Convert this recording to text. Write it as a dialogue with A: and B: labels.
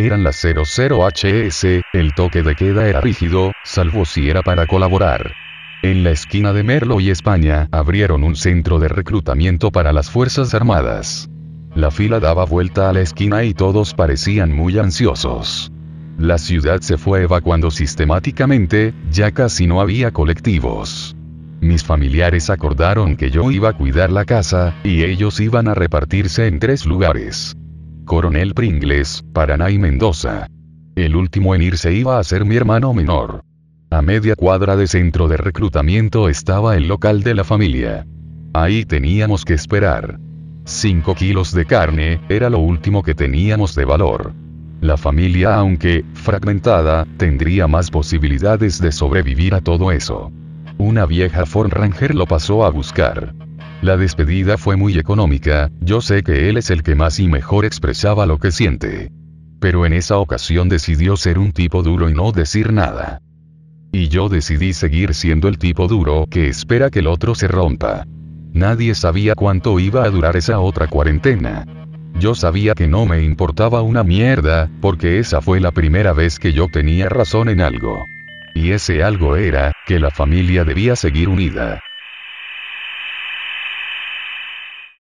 A: Eran las 00 HS, el toque de queda era rígido, salvo si era para colaborar. En la esquina de Merlo y España abrieron un centro de reclutamiento para las Fuerzas Armadas. La fila daba vuelta a la esquina y todos parecían muy ansiosos. La ciudad se fue evacuando sistemáticamente, ya casi no había colectivos. Mis familiares acordaron que yo iba a cuidar la casa, y ellos iban a repartirse en tres lugares. Coronel Pringles, Paraná y Mendoza. El último en irse iba a ser mi hermano menor. A media cuadra de centro de reclutamiento estaba el local de la familia. Ahí teníamos que esperar. 5 kilos de carne, era lo último que teníamos de valor. La familia, aunque fragmentada, tendría más posibilidades de sobrevivir a todo eso. Una vieja Ford Ranger lo pasó a buscar. La despedida fue muy económica, yo sé que él es el que más y mejor expresaba lo que siente. Pero en esa ocasión decidió ser un tipo duro y no decir nada. Y yo decidí seguir siendo el tipo duro que espera que el otro se rompa. Nadie sabía cuánto iba a durar esa otra cuarentena. Yo sabía que no me importaba una mierda, porque esa fue la primera vez que yo tenía razón en algo. Y ese algo era, que la familia debía seguir unida.